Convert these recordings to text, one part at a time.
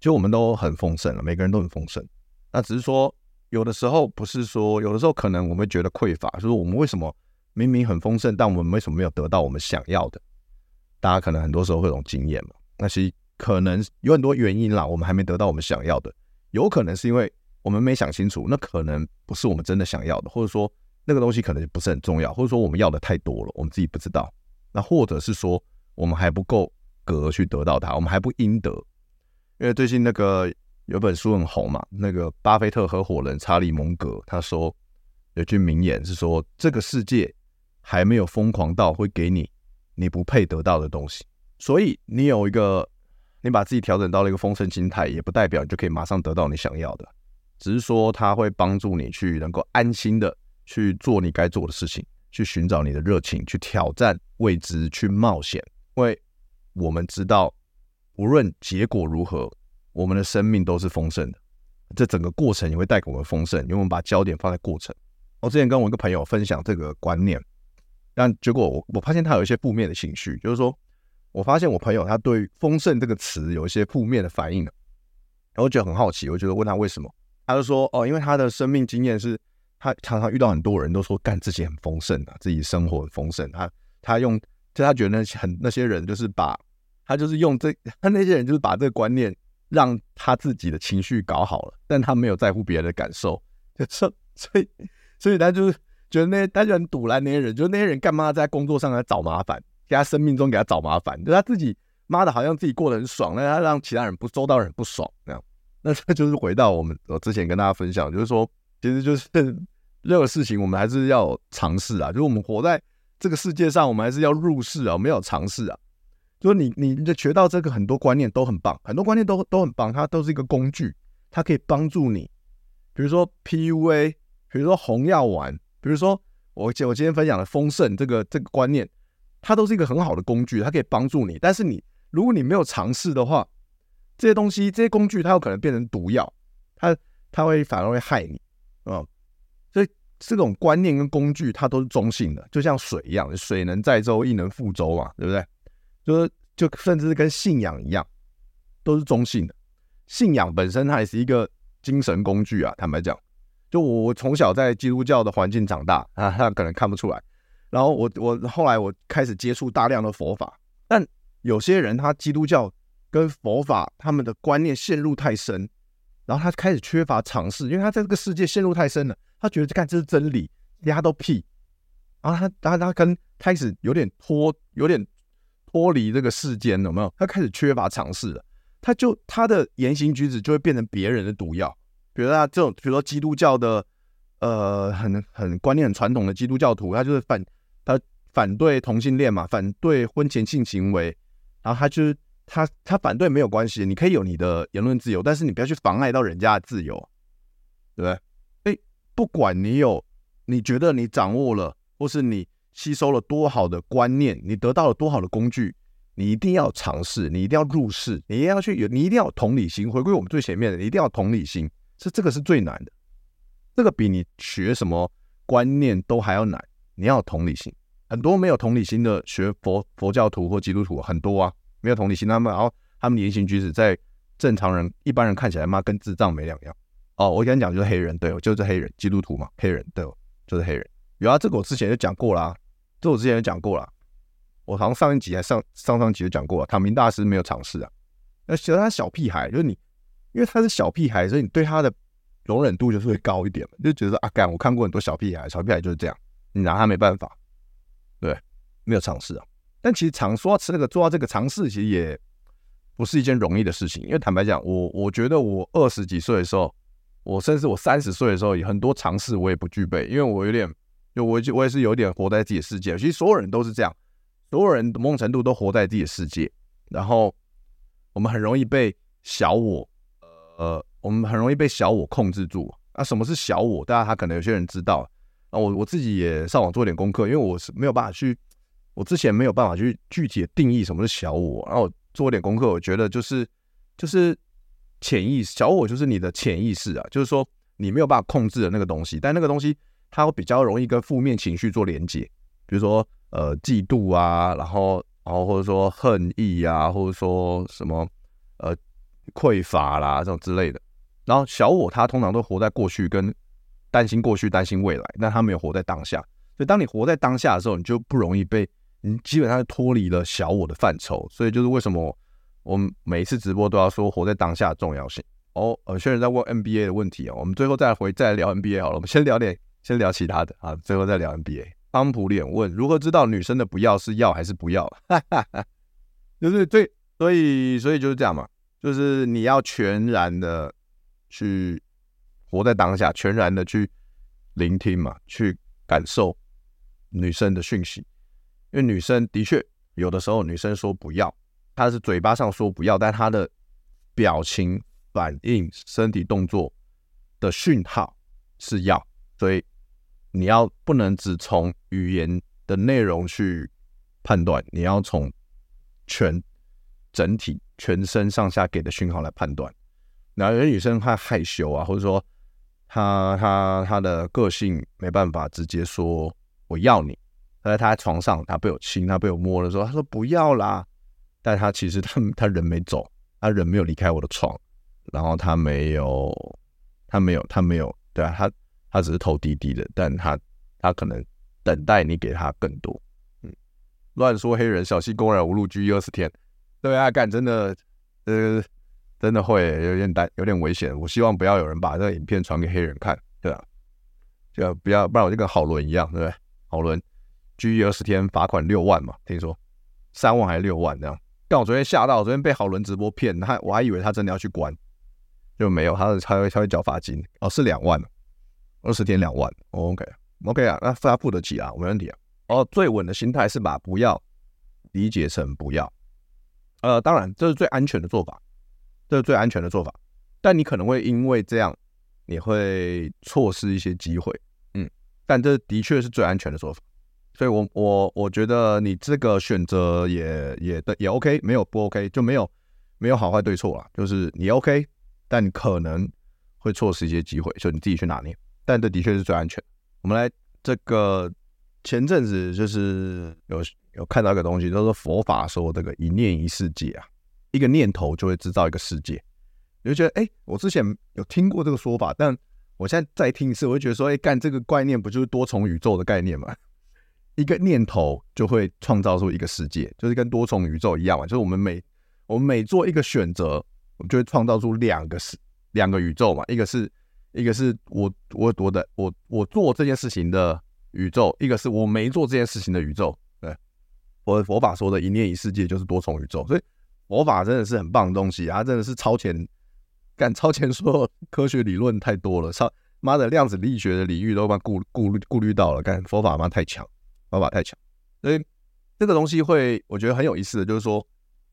就我们都很丰盛了，每个人都很丰盛。那只是说，有的时候不是说，有的时候可能我们会觉得匮乏，就是我们为什么明明很丰盛，但我们为什么没有得到我们想要的？大家可能很多时候会有种经验嘛。那其实可能有很多原因啦，我们还没得到我们想要的。有可能是因为我们没想清楚，那可能不是我们真的想要的，或者说那个东西可能不是很重要，或者说我们要的太多了，我们自己不知道。那或者是说我们还不够格去得到它，我们还不应得。因为最近那个有本书很红嘛，那个巴菲特合伙人查理蒙格他说有句名言是说，这个世界还没有疯狂到会给你你不配得到的东西，所以你有一个你把自己调整到了一个丰盛心态，也不代表你就可以马上得到你想要的，只是说它会帮助你去能够安心的去做你该做的事情，去寻找你的热情，去挑战未知，去冒险，因为我们知道。无论结果如何，我们的生命都是丰盛的。这整个过程也会带给我们丰盛，因为我们把焦点放在过程。我之前跟我一个朋友分享这个观念，但结果我我发现他有一些负面的情绪，就是说，我发现我朋友他对“丰盛”这个词有一些负面的反应了。然后我觉得很好奇，我觉得问他为什么，他就说：“哦，因为他的生命经验是，他常常遇到很多人都说干自己很丰盛啊，自己生活很丰盛。他他用，就他觉得那些很那些人就是把。”他就是用这，他那些人就是把这个观念让他自己的情绪搞好了，但他没有在乎别人的感受，就 所以所以他就是觉得那他就很堵烂那些人，就是那些人干嘛在工作上来找麻烦，给他生命中给他找麻烦，就他自己妈的好像自己过得很爽，那他让其他人不周到人不爽那样，那这就是回到我们我之前跟大家分享，就是说其实就是 任何事情我们还是要尝试啊，就是我们活在这个世界上，我们还是要入世啊，我们要尝试啊。就是你，你你学到这个很多观念都很棒，很多观念都都很棒，它都是一个工具，它可以帮助你。比如说 PUA，比如说红药丸，比如说我我今天分享的丰盛这个这个观念，它都是一个很好的工具，它可以帮助你。但是你如果你没有尝试的话，这些东西这些工具它有可能变成毒药，它它会反而会害你啊。所以这种观念跟工具它都是中性的，就像水一样，水能载舟亦能覆舟嘛，对不对？就，就甚至是跟信仰一样，都是中性的。信仰本身它也是一个精神工具啊。坦白讲，就我我从小在基督教的环境长大啊，他可能看不出来。然后我我后来我开始接触大量的佛法，但有些人他基督教跟佛法他们的观念陷入太深，然后他开始缺乏尝试，因为他在这个世界陷入太深了，他觉得看这是真理，压都屁。然后他他他跟开始有点脱有点。脱离这个世间有没有？他开始缺乏尝试了，他就他的言行举止就会变成别人的毒药。比如他这种，比如说基督教的，呃，很很观念很传统的基督教徒，他就是反他反对同性恋嘛，反对婚前性行为，然后他就是他他反对没有关系，你可以有你的言论自由，但是你不要去妨碍到人家的自由，对不对？哎，不管你有，你觉得你掌握了，或是你。吸收了多好的观念，你得到了多好的工具，你一定要尝试，你一定要入世，你一定要去有，你一定要有同理心。回归我们最前面的，你一定要同理心，是这个是最难的，这个比你学什么观念都还要难。你要有同理心，很多没有同理心的学佛佛教徒或基督徒很多啊，没有同理心，他们然后他们言行举止在正常人一般人看起来嘛，跟智障没两样。哦，我跟你讲，就是黑人，对，就是黑人，基督徒嘛，黑人，对，就是黑人。有啊，这个我之前就讲过啦、这我之前也讲过了，我好像上一集还上上上集就讲过了。塔明大师没有尝试啊，那其实他小屁孩，就是你因为他是小屁孩，所以你对他的容忍度就是会高一点嘛，就觉得啊，干，我看过很多小屁孩，小屁孩就是这样，你拿他没办法，对，没有尝试啊。但其实尝说吃那个做到这个尝试，其实也不是一件容易的事情。因为坦白讲，我我觉得我二十几岁的时候，我甚至我三十岁的时候，也很多尝试我也不具备，因为我有点，就我就我也是有点活在自己的世界。其实所有人都是这样，所有人某种程度都活在自己的世界。然后我们很容易被小我，呃，我们很容易被小我控制住。那什么是小我？大家他可能有些人知道。那我我自己也上网做点功课，因为我是没有办法去。我之前没有办法去具体的定义什么是小我，然后我做点功课，我觉得就是就是潜意识，小我就是你的潜意识啊，就是说你没有办法控制的那个东西，但那个东西它会比较容易跟负面情绪做连接，比如说呃嫉妒啊，然后然后或者说恨意啊，或者说什么呃匮乏啦这种之类的，然后小我他通常都活在过去跟担心过去担心未来，但他没有活在当下，所以当你活在当下的时候，你就不容易被。你基本上脱离了小我的范畴，所以就是为什么我们每一次直播都要说活在当下的重要性。哦，有些人在问 NBA 的问题啊，我们最后再回再来聊 NBA 好了。我们先聊点，先聊其他的啊，最后再聊 NBA。汤普脸问：如何知道女生的不要是要还是不要？哈哈哈，就是对，所以所以就是这样嘛，就是你要全然的去活在当下，全然的去聆听嘛，去感受女生的讯息。因为女生的确有的时候，女生说不要，她是嘴巴上说不要，但她的表情、反应、身体动作的讯号是要，所以你要不能只从语言的内容去判断，你要从全整体、全身上下给的讯号来判断。然后有些女生她害羞啊，或者说她她她的个性没办法直接说我要你。他在他在床上，他被我亲，他被我摸的时候，他说不要啦。但他其实他他人没走，他人没有离开我的床，然后他没有，他没有，他没有，对啊，他他只是投滴滴的，但他他可能等待你给他更多。嗯，乱说黑人小心公然侮辱 G 二十天，对啊，干真的，呃，真的会有点担，有点危险。我希望不要有人把这个影片传给黑人看，对啊，就不要，不然我就跟郝伦一样，对不对？郝伦。拘役二十天，罚款六万嘛？听说三万还是六万这样？但我昨天吓到，我昨天被郝伦直播骗，他我还以为他真的要去关，就没有，他是他会他会缴罚金哦，是两万，二十天两万。哦，OK OK 啊，那他付得起啊，没问题啊。哦，最稳的心态是把不要理解成不要，呃，当然这是最安全的做法，这是最安全的做法，但你可能会因为这样，你会错失一些机会，嗯，但这的确是最安全的做法。所以我，我我我觉得你这个选择也也也 OK，没有不 OK，就没有没有好坏对错啦，就是你 OK，但你可能会错失一些机会，所以你自己去拿捏。但这的确是最安全。我们来这个前阵子就是有有看到一个东西，就是佛法说这个一念一世界啊，一个念头就会制造一个世界。你就觉得，哎，我之前有听过这个说法，但我现在再听一次，我就觉得说，哎，干这个概念不就是多重宇宙的概念吗？一个念头就会创造出一个世界，就是跟多重宇宙一样嘛。就是我们每我们每做一个选择，我们就会创造出两个世两个宇宙嘛。一个是一个是我我我的我我做这件事情的宇宙，一个是我没做这件事情的宇宙。对，我佛法说的一念一世界就是多重宇宙，所以佛法真的是很棒的东西啊！它真的是超前，干超前所有科学理论太多了，超妈的量子力学的领域都把顾顾顾虑到了，干佛法妈太强。方法太强，所以这个东西会我觉得很有意思的，就是说，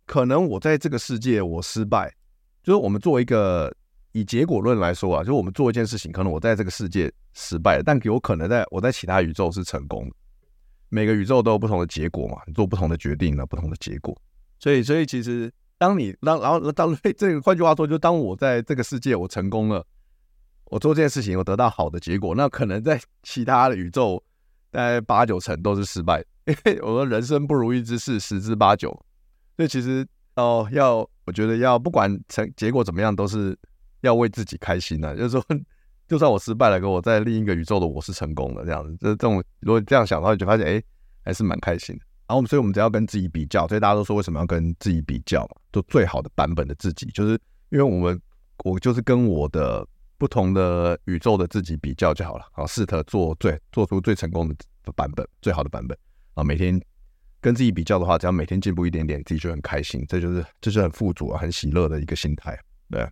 可能我在这个世界我失败，就是我们做一个以结果论来说啊，就我们做一件事情，可能我在这个世界失败了，但有可能在我在其他宇宙是成功的。每个宇宙都有不同的结果嘛，你做不同的决定呢，不同的结果。所以，所以其实当你当然后当 这个换句话说，就当我在这个世界我成功了，我做这件事情我得到好的结果，那可能在其他的宇宙。大概八九成都是失败，因为我说人生不如意之事十之八九，所以其实哦要，我觉得要不管成结果怎么样，都是要为自己开心的。就是说，就算我失败了，跟我在另一个宇宙的我是成功的这样子，就这种如果这样想的话，你就发现哎，还是蛮开心的。然后我们所以我们只要跟自己比较，所以大家都说为什么要跟自己比较嘛？就最好的版本的自己，就是因为我们我就是跟我的不同的宇宙的自己比较就好了，好，试着做最做出最成功的版本，最好的版本啊。每天跟自己比较的话，只要每天进步一点点，自己就很开心，这就是这是很富足啊，很喜乐的一个心态。对，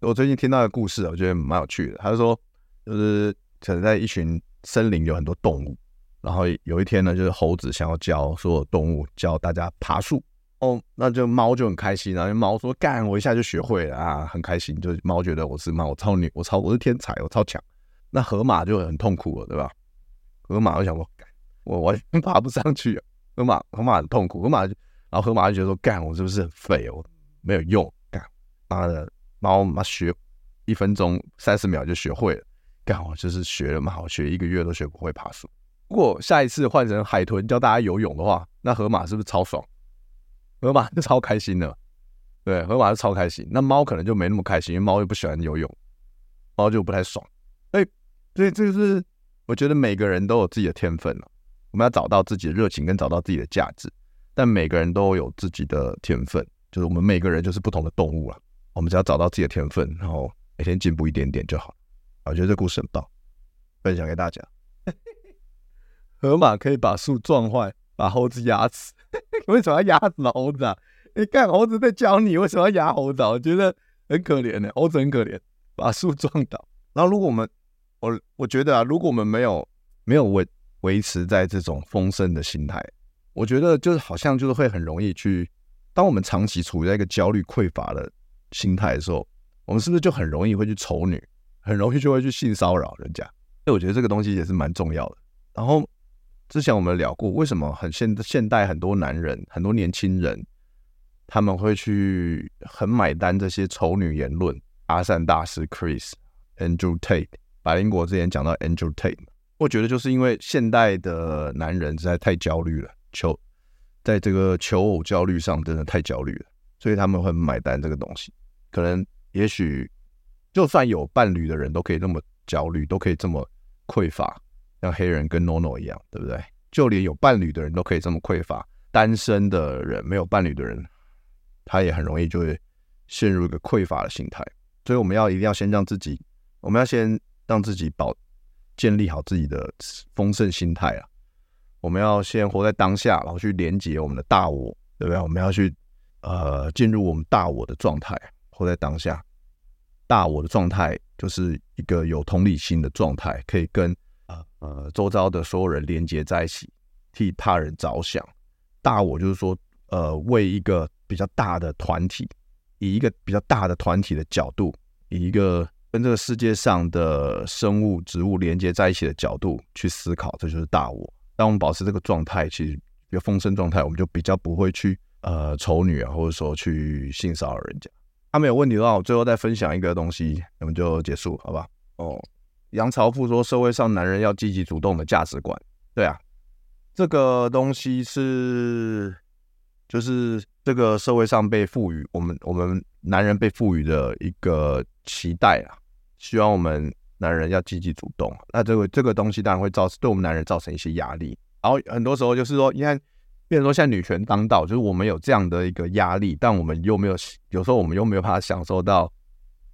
我最近听到一个故事，我觉得蛮有趣的。他就说，就是可能在一群森林有很多动物，然后有一天呢，就是猴子想要教所有动物教大家爬树。哦，那就猫就很开心，然后猫说干，我一下就学会了啊，很开心。就猫觉得我是猫，我超牛，我超我是天才，我超强。那河马就很痛苦了，对吧？河马就想说，干，我完全 爬不上去啊。河马河马很痛苦，河马就然后河马就觉得说，干，我是不是很废？我没有用，干，妈的，猫妈学一分钟三十秒就学会了，刚好就是学了嘛，我学一个月都学不会爬树。如果下一次换成海豚教大家游泳的话，那河马是不是超爽？河马是超开心的，对，河马是超开心。那猫可能就没那么开心，因为猫又不喜欢游泳，猫就不太爽。哎，所以这个是我觉得每个人都有自己的天分了，我们要找到自己的热情跟找到自己的价值。但每个人都有自己的天分，就是我们每个人就是不同的动物了。我们只要找到自己的天分，然后每天进步一点点就好。我觉得这故事很棒，分享给大家。河马可以把树撞坏，把猴子压死。为什么要压死猴子啊？你看猴子在教你为什么要压猴子啊？我觉得很可怜呢，猴子很可怜，把树撞倒。然后如果我们，我我觉得啊，如果我们没有没有维维持在这种丰盛的心态，我觉得就是好像就是会很容易去，当我们长期处在一个焦虑匮乏的心态的时候，我们是不是就很容易会去丑女，很容易就会去性骚扰人家？所以我觉得这个东西也是蛮重要的。然后。之前我们聊过，为什么很现现代很多男人、很多年轻人，他们会去很买单这些丑女言论？阿善大师 Chris Andrew Tate，白灵果之前讲到 Andrew Tate，我觉得就是因为现代的男人实在太焦虑了，求在这个求偶焦虑上真的太焦虑了，所以他们会买单这个东西。可能也许就算有伴侣的人都可以那么焦虑，都可以这么匮乏。像黑人跟 NONO 一样，对不对？就连有伴侣的人都可以这么匮乏，单身的人、没有伴侣的人，他也很容易就会陷入一个匮乏的心态。所以我们要一定要先让自己，我们要先让自己保建立好自己的丰盛心态啊！我们要先活在当下，然后去连接我们的大我，对不对？我们要去呃进入我们大我的状态，活在当下。大我的状态就是一个有同理心的状态，可以跟。呃呃，周遭的所有人连接在一起，替他人着想。大我就是说，呃，为一个比较大的团体，以一个比较大的团体的角度，以一个跟这个世界上的生物、植物连接在一起的角度去思考，这就是大我。当我们保持这个状态，其实一个丰盛状态，我们就比较不会去呃丑女啊，或者说去性骚扰人家。他、没有问题的话，我最后再分享一个东西，我们就结束，好吧？哦。杨朝富说：“社会上男人要积极主动的价值观，对啊，这个东西是就是这个社会上被赋予我们我们男人被赋予的一个期待啊，希望我们男人要积极主动。那这个这个东西当然会造对我们男人造成一些压力。然后很多时候就是说，你看，比如说现在女权当道，就是我们有这样的一个压力，但我们又没有，有时候我们又没有办法享受到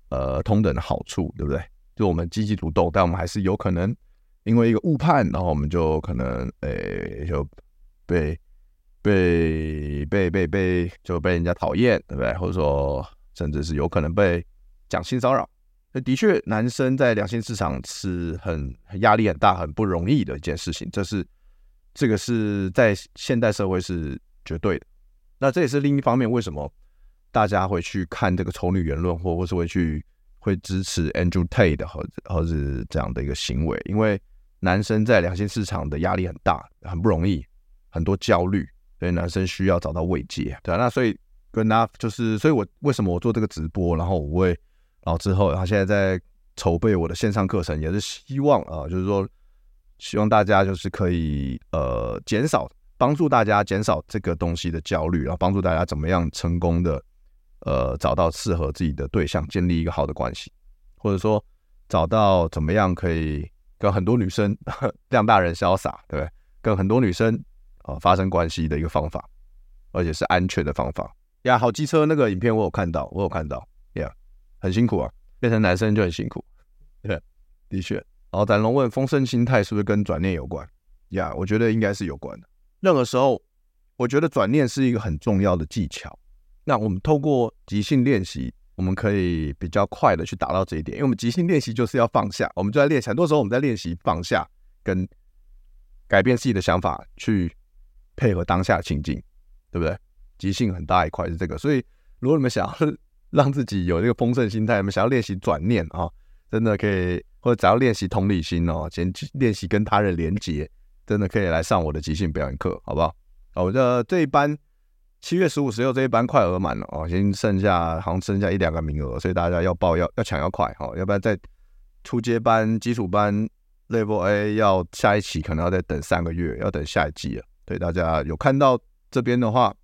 呃同等的好处，对不对？”就我们积极主动，但我们还是有可能因为一个误判，然后我们就可能诶、就被被被被被就被人家讨厌，对不对？或者说甚至是有可能被讲性骚扰。那的确，男生在两性市场是很压力很大、很不容易的一件事情。这是这个是在现代社会是绝对的。那这也是另一方面，为什么大家会去看这个丑女言论，或或是会去。会支持 Andrew Tate 的或者或是这样的一个行为，因为男生在两性市场的压力很大，很不容易，很多焦虑，所以男生需要找到慰藉，对啊，那所以跟大家就是，所以我为什么我做这个直播，然后我会，然后之后，然后现在在筹备我的线上课程，也是希望啊、就是说希望大家就是可以呃减少，帮助大家减少这个东西的焦虑，然后帮助大家怎么样成功的。呃，找到适合自己的对象，建立一个好的关系，或者说找到怎么样可以跟很多女生量大人潇洒，对不对？跟很多女生、呃、发生关系的一个方法，而且是安全的方法呀。好机车那个影片我有看到，我有看到呀，很辛苦啊，变成男生就很辛苦。对，的确。好展龙问：丰盛心态是不是跟转念有关？呀、我觉得应该是有关的。任何时候，我觉得转念是一个很重要的技巧。那我们透过即兴练习，我们可以比较快的去达到这一点。因为我们即兴练习就是要放下，我们就在练习。很多时候我们在练习放下，跟改变自己的想法，去配合当下情境，对不对？即兴很大一块是这个。所以，如果你们想要让自己有这个丰盛心态，你们想要练习转念啊，真的可以，或者只要练习同理心哦，先练习跟他人连接，真的可以来上我的即兴表演课，好不好？好，我的这一班。七月十五、十六这一班快额满了哦，先剩下好像剩下一两个名额，所以大家要报要要抢要快哈，要不然在初阶班、基础班 Level A 要下一期可能要再等三个月，要等下一季了。对，大家有看到这边的话，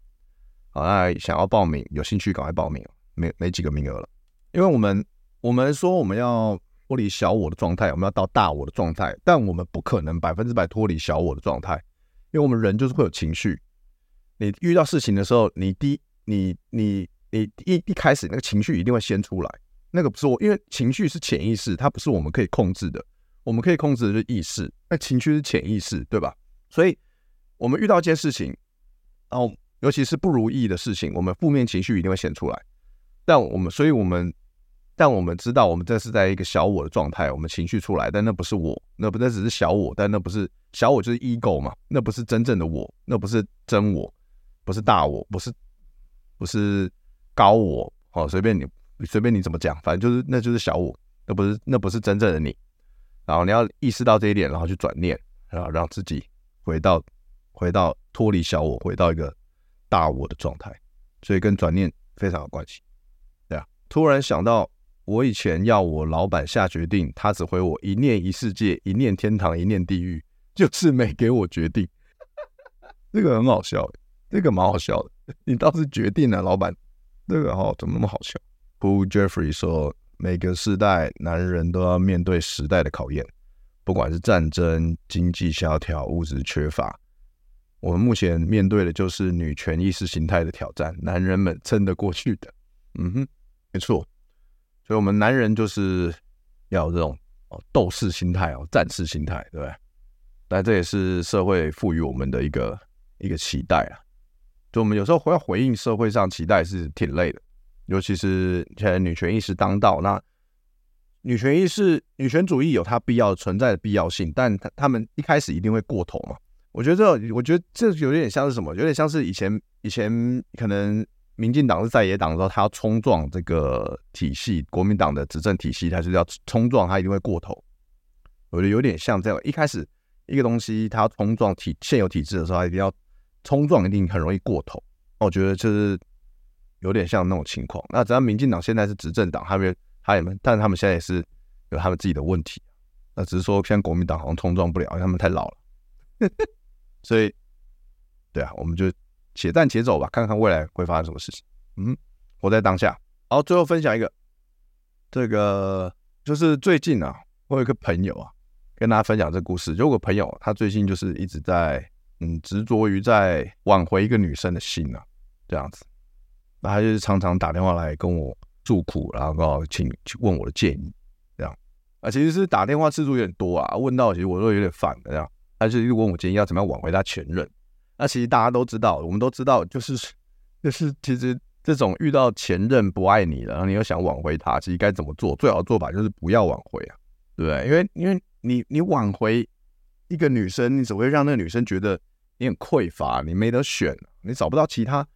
好，那想要报名，有兴趣赶快报名，没没几个名额了。因为我们我们说我们要脱离小我的状态，我们要到大我的状态，但我们不可能百分之百脱离小我的状态，因为我们人就是会有情绪。你遇到事情的时候，你第你你你一一开始那个情绪一定会先出来，那个不是我，因为情绪是潜意识，它不是我们可以控制的，我们可以控制的是意识，那情绪是潜意识，对吧？所以，我们遇到一件事情，然后尤其是不如意的事情，我们负面情绪一定会显出来。但我们，所以我们，但我们知道，我们这是在一个小我的状态，我们情绪出来，但那不是我，那不那只是小我，但那不是小我，就是 ego 嘛，那不是真正的我，那不是真我。不是大我，不是不是高我，哦，随便你随便你怎么讲，反正就是那就是小我，那不是那不是真正的你。然后你要意识到这一点，然后去转念，然后让自己回到回到脱离小我，回到一个大我的状态。所以跟转念非常有关系。对啊，突然想到，我以前要我老板下决定，他只回我一念一世界，一念天堂，一念地狱，就是没给我决定。这个很好笑。这个蛮好笑的，你倒是决定了，老板。这个哈怎么那么好笑？Paul Jeffrey 说，每个时代男人都要面对时代的考验，不管是战争、经济萧条、物质缺乏，我们目前面对的就是女权意识形态的挑战，男人们撑得过去的。嗯哼，没错。所以，我们男人就是要有这种哦斗士心态哦，战士心态，对不对？但这也是社会赋予我们的一个一个期待啊。就我们有时候会要回应社会上期待是挺累的，尤其是现在女权意识当道，那女权意识、女权主义有它必要存在的必要性，但他他们一开始一定会过头嘛。我觉得这，我觉得这有点像是什么？有点像是以前以前可能民进党是在野党的时候，他要冲撞这个体系，国民党的执政体系，他就是要冲撞，他一定会过头。我觉得有点像这样，一开始一个东西他要冲撞体现有体制的时候，他一定要。冲撞一定很容易过头，我觉得就是有点像那种情况。那只要民进党现在是执政党，他们他们，但是他们现在也是有他们自己的问题。那只是说，现在国民党好像冲撞不了，因为他们太老了。所以，对啊，我们就且战且走吧，看看未来会发生什么事情。嗯，活在当下。好，最后分享一个，这个就是最近啊，我有一个朋友啊，跟大家分享这个故事。就有个朋友，他最近就是一直在。嗯，执着于在挽回一个女生的心啊，这样子，那他就是常常打电话来跟我诉苦，然后告请去问我的建议，这样啊，其实是打电话次数有点多啊，问到其实我都有点烦的这样，他就问我建议要怎么样挽回他前任。那其实大家都知道，我们都知道，就是 就是其实这种遇到前任不爱你了，然后你又想挽回他，其实该怎么做？最好的做法就是不要挽回啊，对不对？因为因为你你挽回一个女生，你只会让那个女生觉得。你很匮乏，你没得选，你找不到其他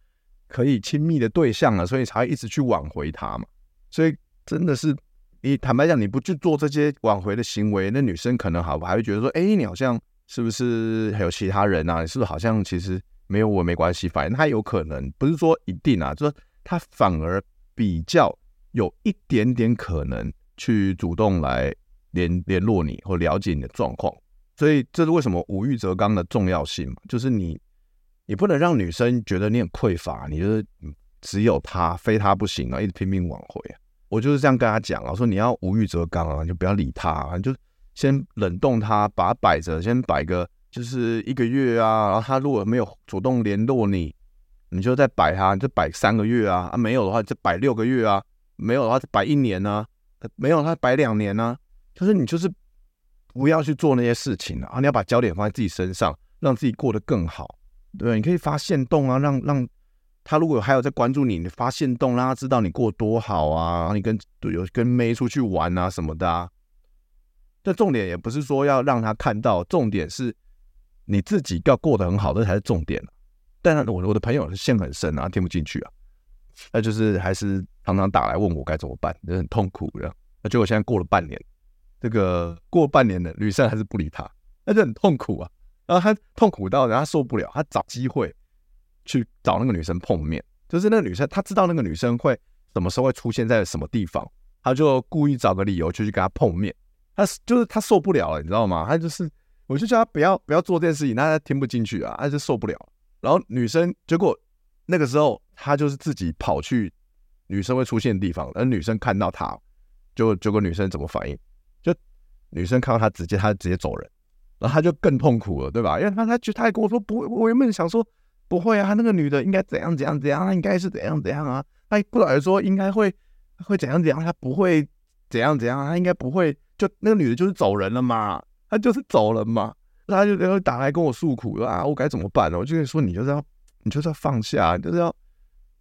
可以亲密的对象了，所以才一直去挽回她嘛。所以真的是，你坦白讲，你不去做这些挽回的行为，那女生可能好还会觉得说，哎，你好像是不是还有其他人啊？你是不是好像其实没有我没关系？反正他有可能不是说一定啊，就是他反而比较有一点点可能去主动来联联络你或了解你的状况。所以这是为什么无欲则刚的重要性嘛？就是你，你不能让女生觉得你很匮乏，你就是只有她，非她不行啊，一直拼命挽回啊。我就是这样跟她讲啊，说你要无欲则刚啊，就不要理她啊，就先冷冻它，把它摆着，先摆个就是一个月啊。然后她如果没有主动联络你，你就再摆它，你就摆三个月啊。啊，没有的话就摆六个月啊。没有的话就摆一年、啊，没有他摆两年、啊。就是你就是不要去做那些事情啊，你要把焦点放在自己身上，让自己过得更好。对，你可以发现动啊，让让他如果还有在关注你，你发现动，让他知道你过多好啊，然后你跟有跟妹出去玩啊什么的啊。但重点也不是说要让他看到，重点是你自己要过得很好，这才是重点。但我我的朋友是陷很深啊，听不进去啊，那就是还是常常打来问我该怎么办，就很痛苦的。那结果现在过了半年，这个过半年的女生还是不理他，那就很痛苦啊。然后他痛苦到人家受不了，他找机会去找那个女生碰面，就是那个女生他知道那个女生会什么时候会出现在什么地方，他就故意找个理由就去跟她碰面。他就是他受不了了，你知道吗？他就是我就叫他不要不要做这件事情，他听不进去啊，他就受不了。然后女生结果那个时候他就是自己跑去女生会出现的地方，而女生看到他就结果女生怎么反应？就女生看到他直接他直接走人。然后他就更痛苦了，对吧？因为他他就他还跟我说不会，我原本想说不会啊，他那个女的应该怎样怎样怎样，他应该是怎样怎样啊，他不来说应该会会怎样怎样，他不会怎样怎样，他应该不会就那个女的就是走人了嘛，她就是走了嘛，她就然后打来跟我诉苦啊，我该怎么办呢？我就跟你说，你就是要你就是要放下，就是要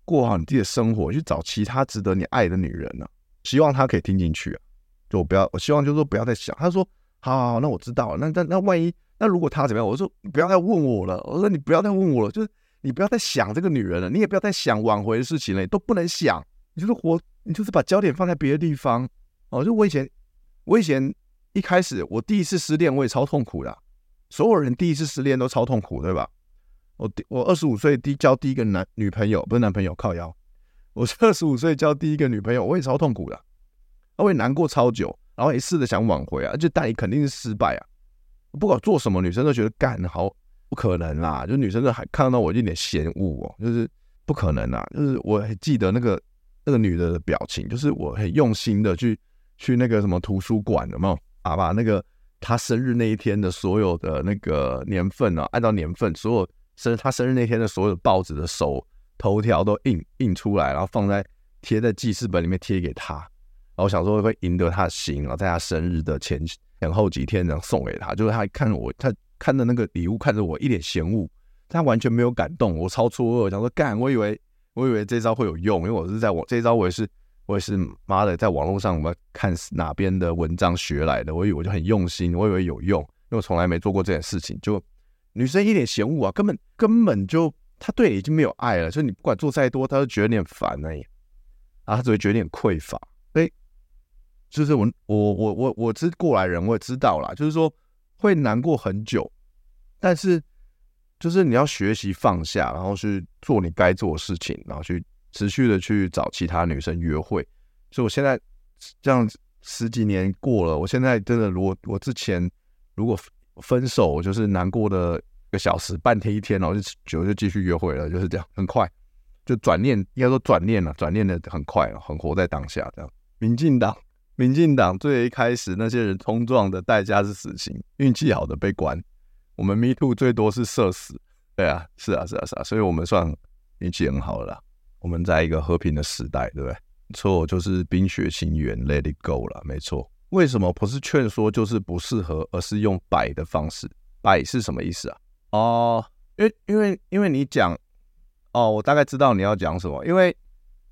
过好你自己的生活，去找其他值得你爱的女人呢、希望他可以听进去啊，就我不要，我希望就是说不要再想，他说。好，好，好，那我知道了。那那那万一那如果他怎么样？我说你不要再问我了。我说你不要再问我了，就是你不要再想这个女人了，你也不要再想挽回的事情了，你都不能想。你就是活，你就是把焦点放在别的地方。哦，就我以前，我以前一开始我第一次失恋，我也超痛苦的。所有人第一次失恋都超痛苦，对吧？我第我二十五岁第交第一个男女朋友，不是男朋友靠腰。我是二十五岁交第一个女朋友，我也超痛苦的，我也难过超久。然后也试着想挽回啊，就但你肯定是失败啊！不管做什么，女生都觉得干好不可能啦，就女生都还看到我一点嫌恶哦，就是不可能啦。就是我很记得那个那个女的的表情，就是我很用心的去去那个什么图书馆有没有啊，把那个他生日那一天的所有的那个年份啊，按照年份，所有生他生日那天的所有报纸的首头条都印印出来，然后放在贴在记事本里面贴给他。然后想说会赢得他的心，然后在他生日的前前后几天，然后送给他。就是他看我，他看着那个礼物，看着我一脸嫌恶，他完全没有感动。我超错愕，想说干，我以为我以为这招会有用，因为我是在我这招我也是我也是妈的在网络上我要看哪边的文章学来的。我以为我就很用心，我以为有用，因为我从来没做过这件事情。就女生一脸嫌恶啊，根本根本就她对你已经没有爱了，就你不管做再多，她都觉得你很烦而已，然后他只会觉得你很匮乏。所以。就是我我我我我是过来人，我也知道啦。就是说会难过很久，但是就是你要学习放下，然后去做你该做的事情，然后去持续的去找其他女生约会。所以我现在这样十几年过了，我现在真的，如果我之前如果分手，我就是难过的一个小时、半天、一天，然后就就就继续约会了，就是这样，很快就转念，应该说转念了，转念的很快了，很活在当下这样。民进党。民进党最一开始那些人冲撞的代价是死刑，运气好的被关。我们 Me Too 最多是社死，对啊，是啊，是啊，是啊，所以我们算运气很好了啦。我们在一个和平的时代，对不对？错，就是冰雪情缘，Let it go 了，没错。为什么不是劝说就是不适合，而是用摆的方式？摆是什么意思啊？哦，因为因为因为你讲，哦，我大概知道你要讲什么。因为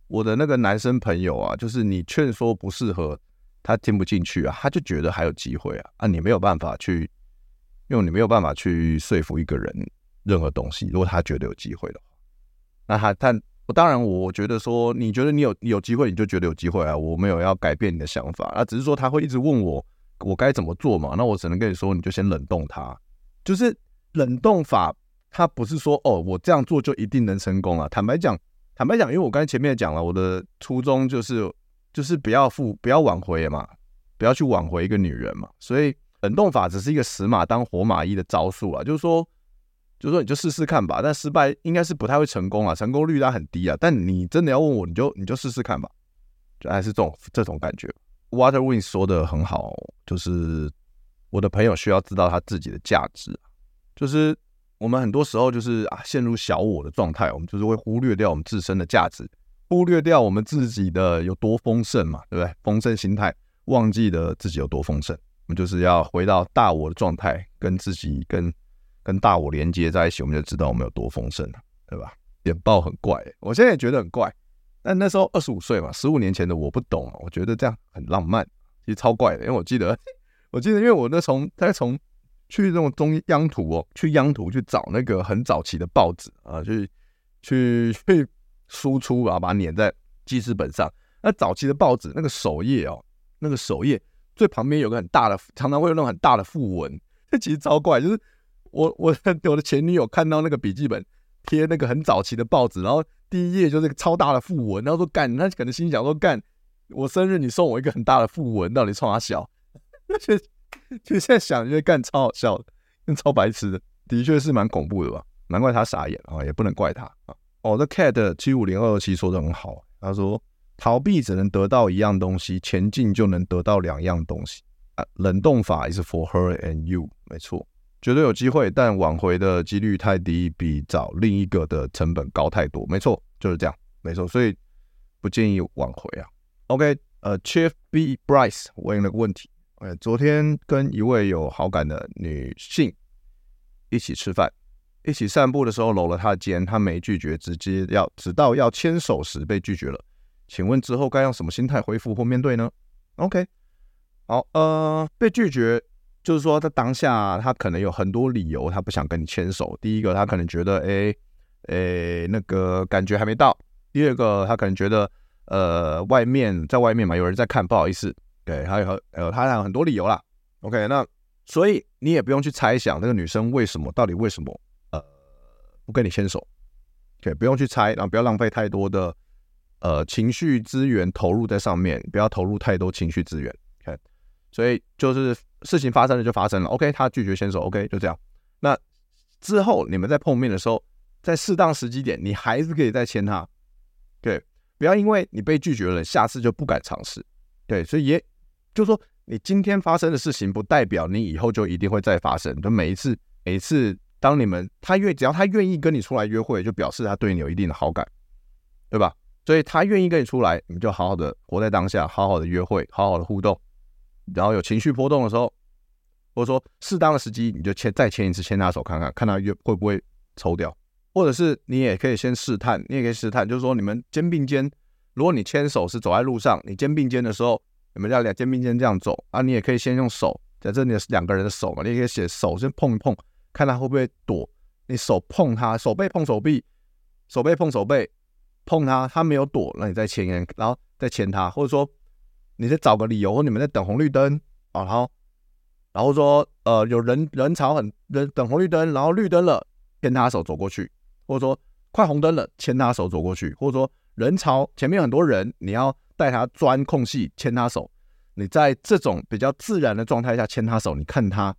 我的那个男生朋友啊，就是你劝说不适合。他听不进去啊，他就觉得还有机会啊啊！你没有办法去，因为你没有办法去说服一个人任何东西。如果他觉得有机会的话，那他但我我当然我觉得说，你觉得你有有机会，你就觉得有机会啊。我没有要改变你的想法，啊，只是说他会一直问我我该怎么做嘛。那我只能跟你说，你就先冷冻他。就是冷冻法，他不是说哦，我这样做就一定能成功啊。坦白讲，坦白讲，因为我刚才前面讲了，我的初衷就是。就是不要复，不要挽回嘛，不要去挽回一个女人嘛。所以冷冻法只是一个死马当活马医的招数啊，就是说，就说你就试试看吧。但失败应该是不太会成功啊，成功率它很低啊。但你真的要问我，你就你就试试看吧，就还是这种这种感觉。Water Wing 说的很好，就是我的朋友需要知道他自己的价值，就是我们很多时候就是啊陷入小我的状态，我们就是会忽略掉我们自身的价值。忽略掉我们自己的有多丰盛嘛，对不对？丰盛心态，忘记了自己有多丰盛。我们就是要回到大我的状态，跟自己跟跟大我连接在一起，我们就知道我们有多丰盛了，对吧？点爆很怪，我现在也觉得很怪。但那时候二十五岁嘛，十五年前的我不懂，我觉得这样很浪漫，其实超怪的。因为我记得，我记得，因为我那从在从去那种中央图哦，去央图去找那个很早期的报纸啊，去去去输出啊，把它粘在记事本上。那早期的报纸那个首页哦，那个首页。最旁边有个很大的，常常会有那种很大的副文，这其实超怪。就是我我我的前女友看到那个笔记本贴那个很早期的报纸，然后第一页就是个超大的副文，然后说干，他可能心想说干，我生日你送我一个很大的副文，到底冲啥小？其实其实现在想，觉得干超好笑的，超白痴的，的确是蛮恐怖的吧？难怪他傻眼啊，也不能怪他啊。哦，这 cat 七五零二二七说的很好，他说。逃避只能得到一样东西，前进就能得到两样东西。啊，冷冻法 is for her and you，没错，绝对有机会，但挽回的几率太低，比找另一个的成本高太多。没错，就是这样，没错，所以不建议挽回啊。OK，呃，Chief B Bryce 问了个问题，哎，昨天跟一位有好感的女性一起吃饭，一起散步的时候搂了她的肩，她没拒绝，直接要直到要牵手时被拒绝了。请问之后该用什么心态恢复或面对呢？OK，好，呃，被拒绝就是说在当下他可能有很多理由，他不想跟你牵手。第一个，他可能觉得，哎，哎，那个感觉还没到；第二个，他可能觉得，呃，外面在外面嘛，有人在看，不好意思。对，还有呃，他还有很多理由啦。OK，那所以你也不用去猜想那个女生为什么，到底为什么，呃，不跟你牵手。OK，不用去猜，然后不要浪费太多的。呃，情绪资源投入在上面，不要投入太多情绪资源。OK，所以就是事情发生了就发生了。OK，他拒绝牵手。OK，就这样。那之后你们在碰面的时候，在适当时机点，你还是可以再牵他。对，不要因为你被拒绝了，下次就不敢尝试。对，所以也就是说，你今天发生的事情，不代表你以后就一定会再发生。就每一次，每一次，当你们他愿只要他愿意跟你出来约会，就表示他对你有一定的好感，对吧？所以他愿意跟你出来，你们就好好的活在当下，好好的约会，好好的互动。然后有情绪波动的时候，或者说适当的时机，你就牵再牵一次牵他手看看，看他约会不会抽掉。或者是你也可以先试探，你也可以试探，就是说你们肩并肩，如果你牵手是走在路上，你肩并肩的时候，你们要两肩并肩这样走啊，你也可以先用手在这里是两个人的手嘛，你也可以写手先碰一碰，看他会不会躲。你手碰他，手背碰手臂，手背碰手背。碰他，他没有躲，那你再牵人，然后再牵他，或者说你再找个理由，或你们在等红绿灯啊，然后然后说呃有人人潮很人等红绿灯，然后绿灯了，牵他手走过去，或者说快红灯了，牵他手走过去，或者说人潮前面很多人，你要带他钻空隙，牵他手，你在这种比较自然的状态下牵他手，你看他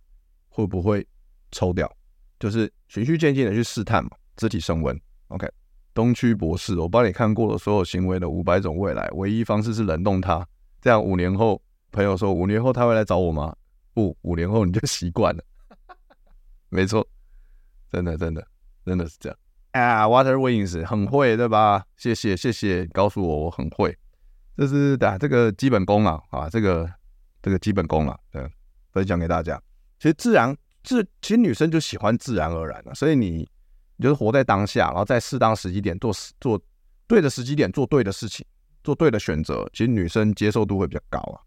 会不会抽掉，就是循序渐进的去试探嘛，肢体升温，OK。东区博士，我帮你看过了所有行为的五百种未来，唯一方式是冷冻它。这样五年后，朋友说五年后他会来找我吗？不，五年后你就习惯了。没错，真的真的真的是这样。啊，Water Wings 很会对吧？谢谢谢谢，告诉我我很会，这是打这个基本功啊啊，这个这个基本功啊，对，分享给大家。其实自然自，其实女生就喜欢自然而然啊，所以你。你就是活在当下，然后在适当时机点做做对的时机点做对的事情，做对的选择，其实女生接受度会比较高啊。